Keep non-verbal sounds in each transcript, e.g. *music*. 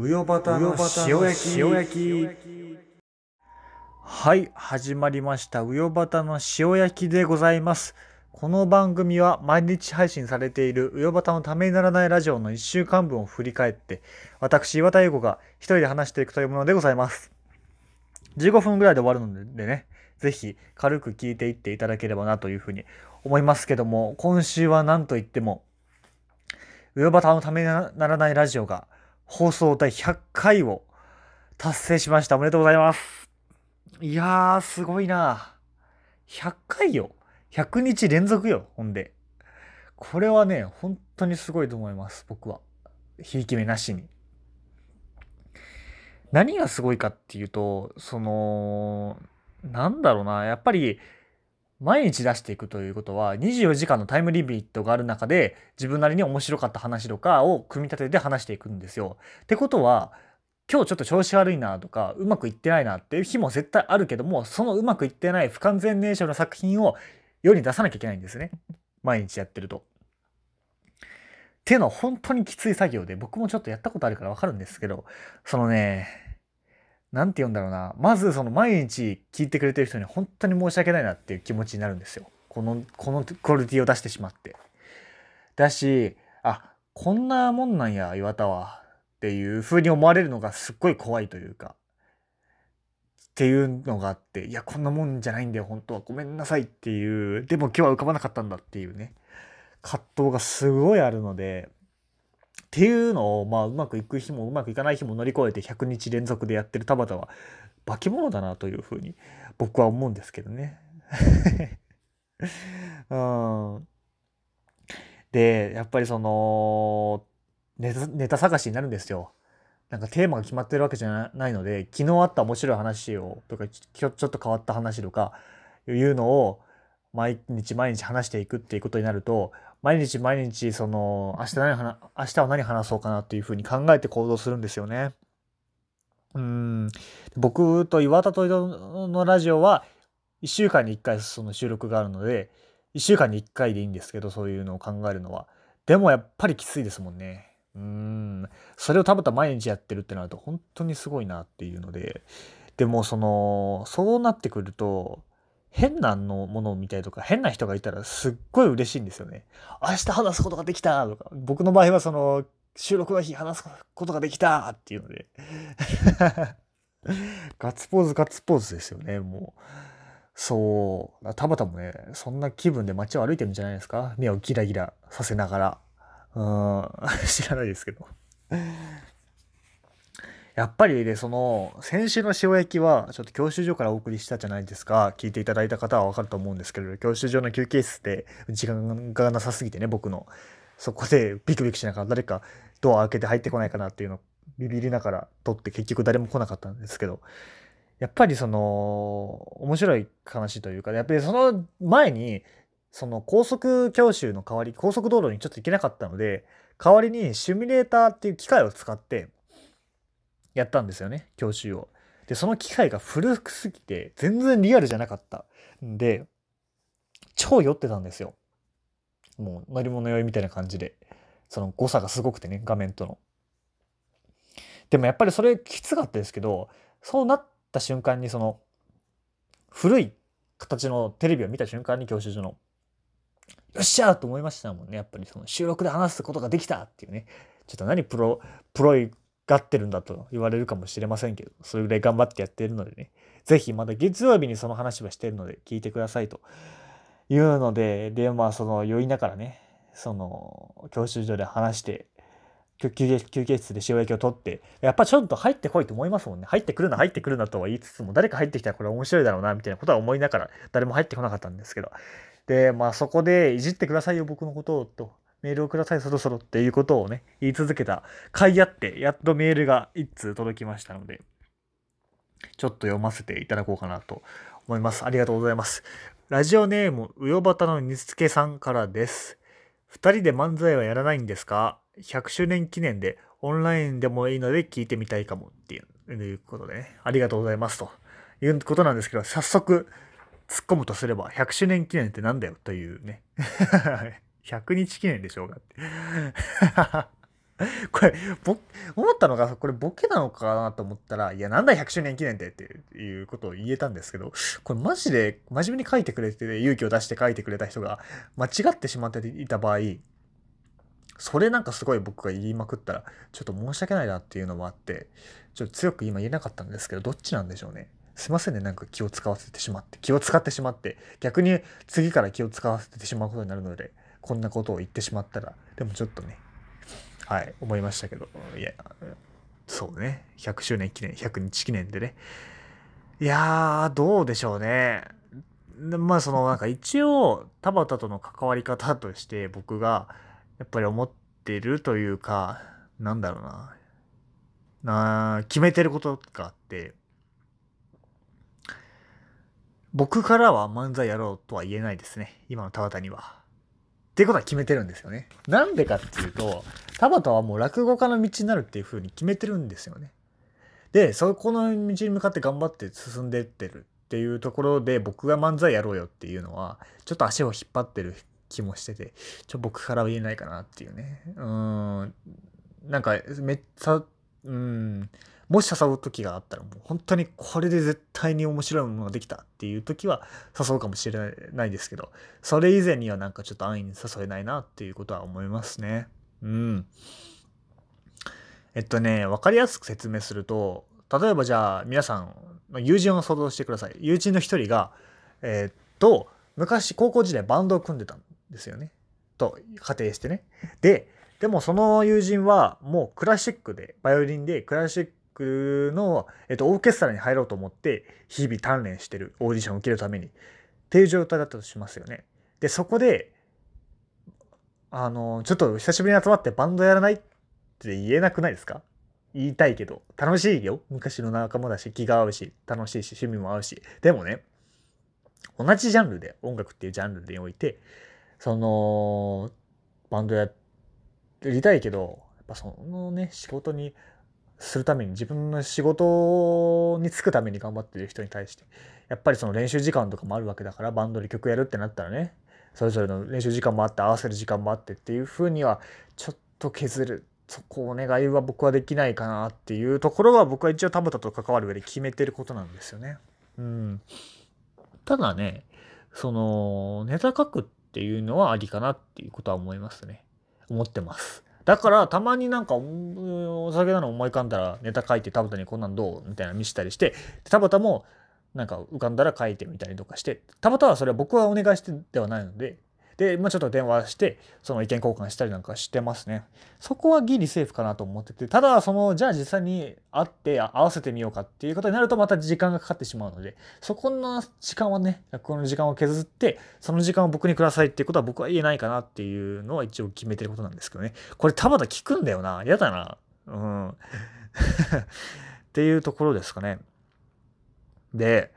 うよばたの塩焼き塩焼き。はい始まりました。うよばたの塩焼きでございます。この番組は毎日配信されているうよばたのためにならないラジオの1週間分を振り返って私岩田優子が一人で話していくというものでございます。15分ぐらいで終わるのでねぜひ軽く聞いていっていただければなというふうに思いますけども今週は何と言ってもウヨバタのためにならないラジオが放送第100回を達成しました。おめでとうございます。いやー、すごいな。100回よ。100日連続よ、ほんで。これはね、本当にすごいと思います、僕は。ひいき目なしに。何がすごいかっていうと、その、なんだろうな、やっぱり、毎日出していくということは24時間のタイムリミットがある中で自分なりに面白かった話とかを組み立てて話していくんですよ。ってことは今日ちょっと調子悪いなとかうまくいってないなっていう日も絶対あるけどもそのうまくいってない不完全燃焼の作品を世に出さなきゃいけないんですね毎日やってると。っていうのは本当にきつい作業で僕もちょっとやったことあるから分かるんですけどそのね何て言うんだろうな。まずその毎日聞いてくれてる人に本当に申し訳ないなっていう気持ちになるんですよ。この、このクオリティを出してしまって。だし、あ、こんなもんなんや、岩田は。っていう風に思われるのがすっごい怖いというか。っていうのがあって、いや、こんなもんじゃないんだよ、本当は。ごめんなさいっていう。でも今日は浮かばなかったんだっていうね。葛藤がすごいあるので、っていうのを、まあ、うまくいく日もうまくいかない日も乗り越えて100日連続でやってる田畑は化け物だなというふうに僕は思うんですけどね。*laughs* うん、でやっぱりそのネタネタ探しになるんですよ。なんかテーマが決まってるわけじゃないので昨日あった面白い話をとかちょっと変わった話とかいうのを毎日毎日話していくっていうことになると毎日毎日その明日何話明日は何話そうかなっていうふうに考えて行動するんですよね。うん僕と岩田と井戸のラジオは1週間に1回その収録があるので1週間に1回でいいんですけどそういうのを考えるのは。でもやっぱりきついですもんね。うんそれをたぶた毎日やってるってなると本当にすごいなっていうのででもそのそうなってくると変なのものを見たりとか変な人がいたらすっごい嬉しいんですよね。明日話すことができたとか。僕の場合はその収録の日話すことができたっていうので。*laughs* ガッツポーズガッツポーズですよねもう。そう。田畑もねそんな気分で街を歩いてるんじゃないですか。目をギラギラさせながら。うん。*laughs* 知らないですけど。やっぱりね、その、先週の塩焼きは、ちょっと教習所からお送りしたじゃないですか。聞いていただいた方はわかると思うんですけれど、教習所の休憩室で時間がなさすぎてね、僕の。そこでビクビクしながら誰かドア開けて入ってこないかなっていうのをビビりながら撮って結局誰も来なかったんですけど、やっぱりその、面白い話というか、やっぱりその前に、その高速教習の代わり、高速道路にちょっと行けなかったので、代わりにシミュレーターっていう機械を使って、やったんですよね、教習を。で、その機械が古すぎて、全然リアルじゃなかったんで、超酔ってたんですよ。もう乗り物酔いみたいな感じで。その誤差がすごくてね、画面との。でもやっぱりそれきつかったですけど、そうなった瞬間にその、古い形のテレビを見た瞬間に教習所の、よっしゃーと思いましたもんね。やっぱりその収録で話すことができたっていうね。ちょっと何プロ、プロいがってるんだと言われるかもしれませんけど、それぐらい頑張ってやっているのでね、ぜひまだ月曜日にその話はしてるので聞いてくださいというので、で、まあその酔いながらね、その教習所で話して、休憩休憩室で塩焼きを取って、やっぱちょっと入ってこいと思いますもんね。入ってくるな、入ってくるなとは言いつつも、誰か入ってきたらこれ面白いだろうな、みたいなことは思いながら、誰も入ってこなかったんですけど。で、まあそこでいじってくださいよ、僕のことを、とメールをください、そろそろっていうことをね、言い続けた甲斐あって、やっとメールが1通届きましたので、ちょっと読ませていただこうかなと思います。ありがとうございます。ラジオネーム、うよばたのにつけさんからです。2人で漫才はやらないんですか ?100 周年記念でオンラインでもいいので聞いてみたいかもっていうことでね、ありがとうございますということなんですけど、早速突っ込むとすれば、100周年記念ってなんだよというね。100日記念でしょうがって *laughs* これ、ぼ、思ったのが、これボケなのかなと思ったら、いや、なんだ100周年記念ってっていうことを言えたんですけど、これマジで真面目に書いてくれて、勇気を出して書いてくれた人が間違ってしまっていた場合、それなんかすごい僕が言いまくったら、ちょっと申し訳ないなっていうのもあって、ちょっと強く今言えなかったんですけど、どっちなんでしょうね。すいませんね、なんか気を使わせてしまって、気を使ってしまって、逆に次から気を使わせてしまうことになるので、こんなことを言ってしまったら、でもちょっとね、はい、思いましたけど、いや、そうね、100周年記念、100日記念でね。いやー、どうでしょうね。まあそのなんか一応田畑との関わり方として僕がやっぱり思ってるというかなんだろうなな決めてることがあって僕からは漫才やろうとは言えないですね今の田畑には。っていうことは決めてるんですよね。なんでかっていうと、田畑はもう落語家の道になるっていう風に決めてるんですよね。で、そこの道に向かって頑張って進んでってるっていうところで僕が漫才やろうよっていうのは、ちょっと足を引っ張ってる気もしてて、ちょ、僕からは言えないかなっていうね。うん。なんか、めっちゃ、うん。もし誘う時があったらもう本当にこれで絶対に面白いものができたっていう時は誘うかもしれないですけど、それ以前にはなんかちょっと安易に誘えないなっていうことは思いますね。うん。えっとね、わかりやすく説明すると、例えばじゃあ皆さん、友人を想像してください。友人の一人が、えー、っと、昔高校時代バンドを組んでたんですよね。と仮定してね。で、でもその友人はもうクラシックで、バイオリンでクラシッの、えっと、オーケストラに入ろうと思って日々鍛錬してるオーディションを受けるためにっていう状態だったとしますよね。で、そこで、あの、ちょっと久しぶりに集まってバンドやらないって言えなくないですか？言いたいけど、楽しいよ。昔の仲間だし、気が合うし、楽しいし、趣味も合うし。でもね、同じジャンルで、音楽っていうジャンルにおいて、その、バンドやりたいけど、やっぱそのね、仕事にするために自分の仕事に就くために頑張ってる人に対してやっぱりその練習時間とかもあるわけだからバンドで曲やるってなったらねそれぞれの練習時間もあって合わせる時間もあってっていうふうにはちょっと削るそこお願いは僕はできないかなっていうところは僕は一応田畑と関わる上で決めてることなんですよね。うん、ただねそのネタ書くっていうのはありかなっていうことは思いますね。思ってます。だからたまになんかお酒なの思い浮かんだらネタ書いて田畑にこんなんどうみたいな見せたりして田畑もなんか浮かんだら書いてみたりとかして田畑はそれは僕はお願いしてではないのでで、まあ、ちょっと電話して、その意見交換したりなんかしてますね。そこはギリセーフかなと思ってて、ただ、その、じゃあ実際に会って合わせてみようかっていうことになるとまた時間がかかってしまうので、そこの時間はね、この時間を削って、その時間を僕にくださいっていうことは僕は言えないかなっていうのは一応決めてることなんですけどね。これ田畑聞くんだよな。嫌だな。うん。*laughs* っていうところですかね。で、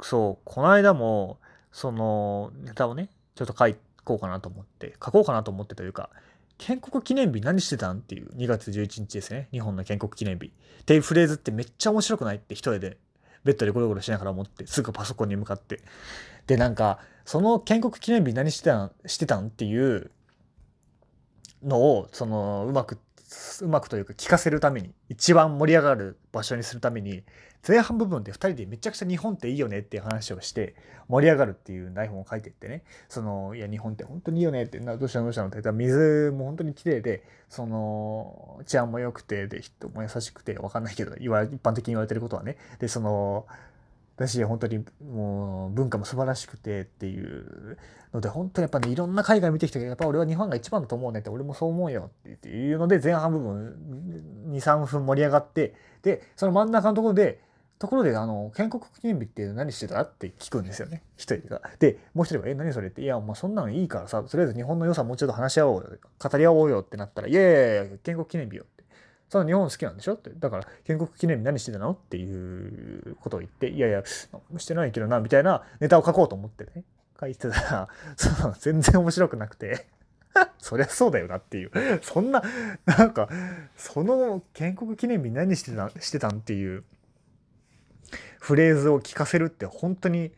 そう、この間も、そのネタをね、ちょっと書こうかなと思って、書こうかなと思ってというか、建国記念日何してたんっていう2月11日ですね。日本の建国記念日。っていうフレーズってめっちゃ面白くないって一人でベッドでゴロゴロしながら思って、すぐパソコンに向かって。で、なんか、その建国記念日何してたんしてたんっていうのを、その、うまく、うまくというか聞かせるために、一番盛り上がる場所にするために、前半部分で2人でめちゃくちゃ日本っていいよねっていう話をして盛り上がるっていう台本を書いてってね。そのいや日本って本当にいいよねってなどうしたのどうしたのって言ったら水も本当に綺麗でその治安も良くてで人も優しくて分かんないけど一般的に言われてることはね。でその私本当にもう文化も素晴らしくてっていうので本当にやっぱねいろんな海外見てきたけどやっぱ俺は日本が一番だと思うねって俺もそう思うよっていうので前半部分23分盛り上がってでその真ん中のところでところで、あの、建国記念日って何してたって聞くんですよね。一人が。で、もう一人が、え、何それって、いや、まあそんなのいいからさ、とりあえず日本の良さもうちょっと話し合おうよ、語り合おうよってなったら、いやいやいや、建国記念日よって。その日本好きなんでしょ？って。だから、建国記念日何してたの？っていうことを言って、いやいや、してないけどな、みたいなネタを書こうと思ってね。書いてたら、その全然面白くなくて。*laughs* そりゃそうだよなっていう。そんな、なんか、その建国記念日何してたしてたんっていう。フレーズを聞かせるって本当に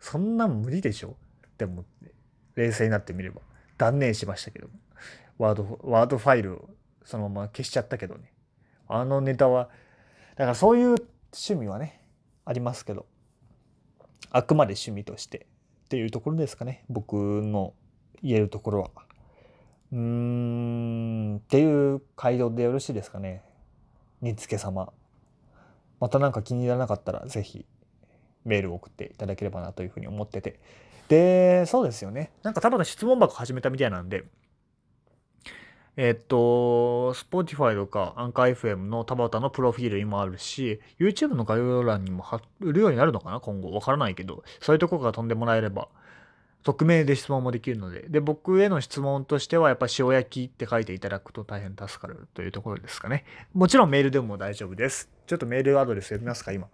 そんな無理でしょ？って思って冷静になってみれば。断念しましたけど。ワードワードファイルそのまま消しちゃったけどね。あのネタは、だからそういう趣味はね、ありますけど、あくまで趣味としてっていうところですかね。僕の言えるところは。うーん、っていう回答でよろしいですかね。煮つけ様。また何か気に入らなかったら、ぜひメールを送っていただければなというふうに思ってて。で、そうですよね。なんかただの質問箱始めたみたいなんで、えっと、Spotify とかアンカー FM の田畑のプロフィールにもあるし、YouTube の概要欄にも貼るようになるのかな今後。わからないけど、そういうとこから飛んでもらえれば、匿名で質問もできるので。で、僕への質問としては、やっぱ塩焼きって書いていただくと大変助かるというところですかね。もちろんメールでも大丈夫です。ちょっとメールアドレス読みますか、今。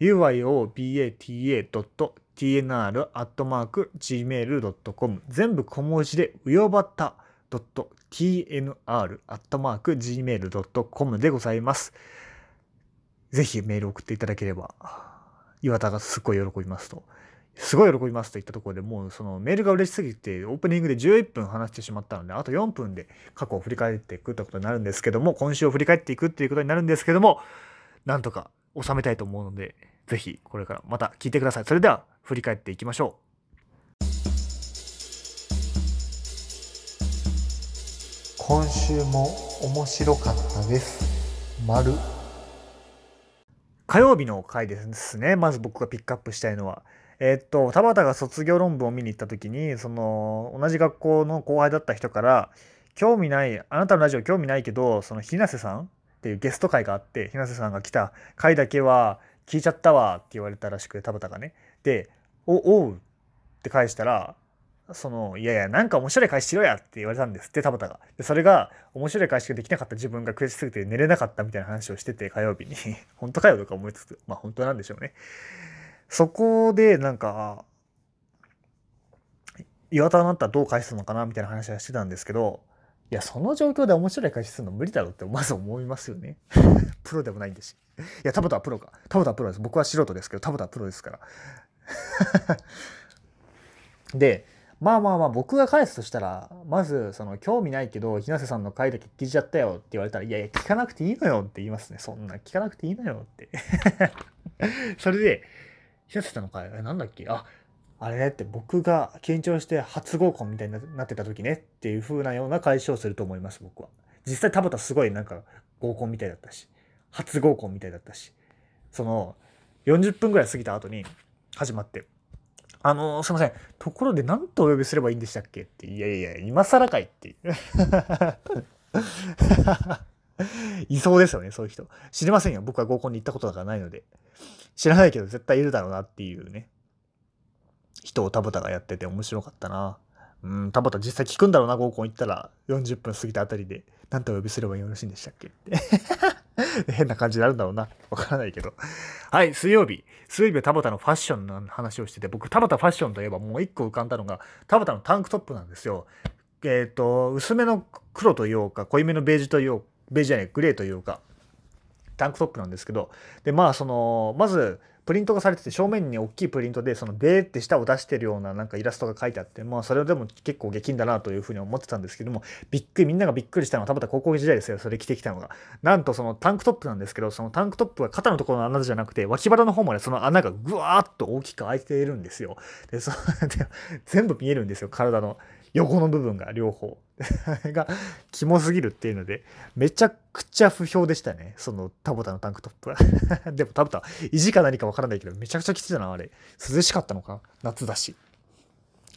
uyobata.tnr.gmail.com 全部小文字で、うよばった .tnr.gmail.com でございます。ぜひメール送っていただければ、岩田がすっごい喜びますと。すごい喜びますといったところでもうそのメールが嬉しすぎてオープニングで11分話してしまったのであと4分で過去を振り返っていくということになるんですけども今週を振り返っていくっていうことになるんですけどもなんとか収めたいと思うのでぜひこれからまた聞いてくださいそれでは振り返っていきましょう今週も面白かったです。丸。火曜日の回ですね。まず僕がピックアップしたいのは。えっと、田畑が卒業論文を見に行った時に、その、同じ学校の後輩だった人から、興味ない、あなたのラジオ興味ないけど、その、ひなせさんっていうゲスト会があって、ひなせさんが来た回だけは聞いちゃったわって言われたらしくて、田畑がね。で、お、おうって返したら、その、いやいや、なんか面白い返ししろやって言われたんですって、田畑が。で、それが、面白い返しができなかった自分が悔しすぎて寝れなかったみたいな話をしてて、火曜日に。*laughs* 本当かよとか思いつつ、まあ本当なんでしょうね。そこでなんか、岩田になったらどう返すのかなみたいな話はしてたんですけど、いや、その状況で面白い返しするの無理だろうってまず思いますよね。*laughs* プロでもないんですし。いや、田畑はプロか。田畑はプロです。僕は素人ですけど、田畑はプロですから。*laughs* で、まあまあまあ僕が返すとしたら、まず、その、興味ないけど、日瀬さんの回だけ聞いちゃったよって言われたら、いやいや、聞かなくていいのよって言いますね。そんな、聞かなくていいのよって。*laughs* それで、ひなせさんの回、え、なんだっけ？あ、あれねって僕が緊張して初合コンみたいになってた時ねっていう風なような解消すると思います、僕は。実際田畑すごいなんか合コンみたいだったし、初合コンみたいだったし、その40分ぐらい過ぎた後に始まって、あのー、すいません、ところで何とお呼びすればいいんでしたっけって、いやいや、今更かいっていう。*laughs* いそうですよね、そういう人。知りませんよ。僕は合コンに行ったことだからないので。知らないけど絶対いるだろうなっていうね。人を田畑がやってて面白かったな。うん、田畑実際聞くんだろうな、合コン行ったら40分過ぎたあたりで、何とお呼びすればよろしいんでしたっけ？って *laughs* 変な感じになるんだろうな。わからないけど。はい、水曜日。水曜日は田畑のファッションの話をしてて、僕、田畑ファッションといえばもう一個浮かんだのが、田畑のタンクトップなんですよ。えっ、ー、と、薄めの黒というか、濃いめのベージュというベージュじゃない、グレーというか、タンクトップなんですけど、で、まあ、その、まず、プリントがされてて正面に大きいプリントでそのベーって舌を出してるようななんかイラストが書いてあってまあそれでも結構下品だなというふうに思ってたんですけどもびっくりみんながびっくりしたのは多分高校時代ですよそれ着てきたのがなんとそのタンクトップなんですけどそのタンクトップは肩のところの穴じゃなくて脇腹の方までその穴がぐわーっと大きく開いているんですよ。でそで全部見えるんですよ体の。横の部分が両方。*laughs* がキモすぎるっていうのでめちゃくちゃ不評でしたね。その田畑のタンクトップは。*laughs* でも田畑意地か何かわからないけどめちゃくちゃきついなあれ。涼しかったのか？夏だし。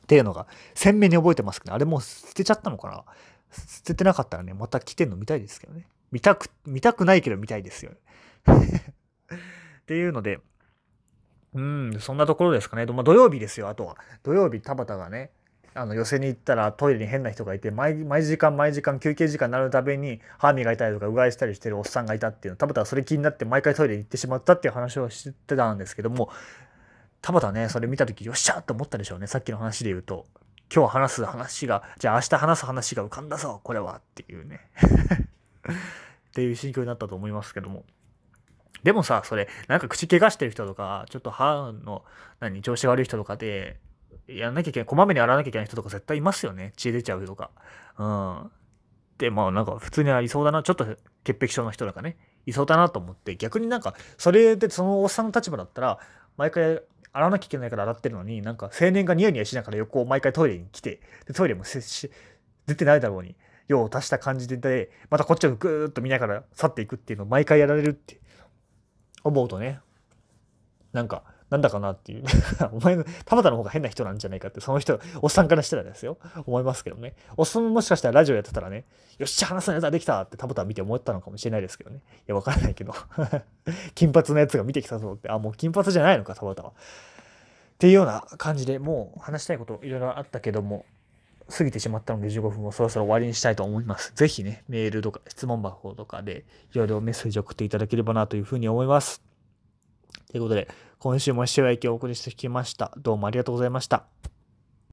っていうのが鮮明に覚えてますけどあれもう捨てちゃったのかな？捨ててなかったらねまた来てんの見たいですけどね。見たく見たくないけど見たいですよ *laughs* っていうのでうん、そんなところですかね。まあ、土曜日ですよ、あとは。土曜日、田畑がね、あの寄せに行ったらトイレに変な人がいて毎時間毎時間休憩時間になるたびに歯磨いたりとかうがいしたりしてるおっさんがいたっていうの田畑はそれ気になって毎回トイレに行ってしまったっていう話をしてたんですけども田畑ねそれ見た時よっしゃと思ったでしょうねさっきの話で言うと。今日話す話がじゃあ明日話す話が浮かんだぞこれはっていうね。*laughs* っていう心境になったと思いますけども。でもさそれなんか口怪我してる人とかちょっと歯の何調子が悪い人とかでやんなきゃいけない、こまめに洗わなきゃいけない人とか絶対いますよね。血出ちゃうとか。うん。ってまあなんか普通にはいそうだなちょっと潔癖症の人とかねいそうだなと思って逆になんかそれでそのおっさんの立場だったら毎回洗わなきゃいけないから洗ってるのになんか青年がニヤニヤしながら横を毎回トイレに来てでトイレもし出てないだろうに用を足した感じでまたこっちをぐーっと見ながら去っていくっていうのを毎回やられるって思うとねなんかなんだかなっていう。*laughs* お前の田畑の方が変な人なんじゃないかってその人おっさんからしたらですよ。思いますけどね。おっさんももしかしたらラジオやってたらねよっしゃ話すネタできたって田畑見て思ったのかもしれないですけどね。いやわからないけど。*laughs* 金髪のやつが見てきたぞって。あもう金髪じゃないのか田畑は。っていうような感じでもう話したいこといろいろあったけども過ぎてしまったので15分をそろそろ終わりにしたいと思います。ぜひね、メールとか質問箱とかでいろいろメッセージを送っていただければなというふうに思います。ということで、今週も視聴影響をお送りしてきました。どうもありがとうございました。